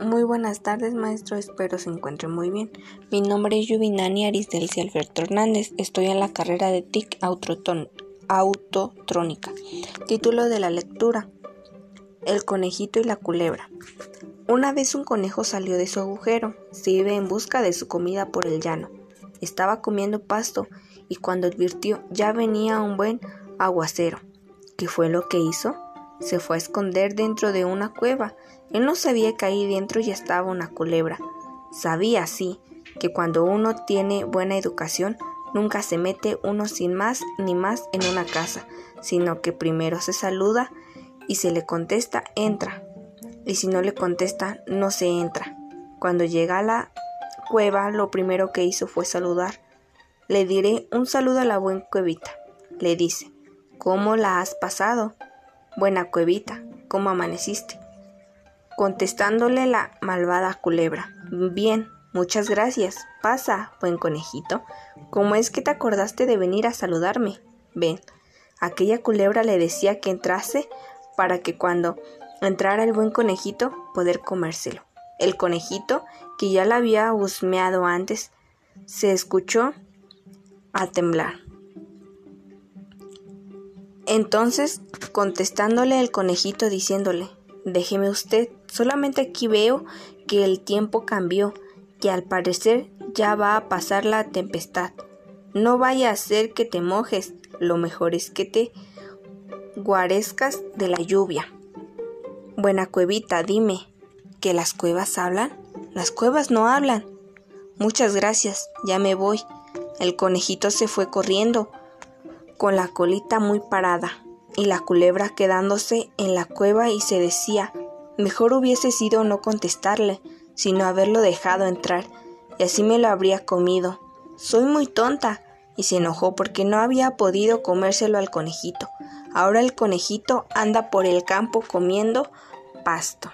Muy buenas tardes, maestro. Espero se encuentre muy bien. Mi nombre es Yuvinani Arisdelcia Alberto Hernández. Estoy en la carrera de TIC Autotrónica. Título de la lectura: El conejito y la culebra. Una vez un conejo salió de su agujero. Se iba en busca de su comida por el llano. Estaba comiendo pasto y cuando advirtió ya venía un buen aguacero. ¿Qué fue lo que hizo? Se fue a esconder dentro de una cueva. Él no sabía que ahí dentro ya estaba una culebra. Sabía, sí, que cuando uno tiene buena educación, nunca se mete uno sin más ni más en una casa, sino que primero se saluda y se le contesta entra. Y si no le contesta, no se entra. Cuando llega a la cueva, lo primero que hizo fue saludar. Le diré un saludo a la buena cuevita. Le dice, ¿cómo la has pasado? Buena cuevita, ¿cómo amaneciste? Contestándole la malvada culebra. Bien, muchas gracias. Pasa, buen conejito. ¿Cómo es que te acordaste de venir a saludarme? Ven. Aquella culebra le decía que entrase para que cuando entrara el buen conejito poder comérselo. El conejito, que ya la había husmeado antes, se escuchó a temblar. Entonces, contestándole el conejito diciéndole, déjeme usted, solamente aquí veo que el tiempo cambió, que al parecer ya va a pasar la tempestad. No vaya a ser que te mojes, lo mejor es que te guarezcas de la lluvia. Buena cuevita, dime, ¿que las cuevas hablan? Las cuevas no hablan. Muchas gracias, ya me voy. El conejito se fue corriendo, con la colita muy parada, y la culebra quedándose en la cueva y se decía, mejor hubiese sido no contestarle, sino haberlo dejado entrar, y así me lo habría comido. Soy muy tonta, y se enojó porque no había podido comérselo al conejito. Ahora el conejito anda por el campo comiendo pasto.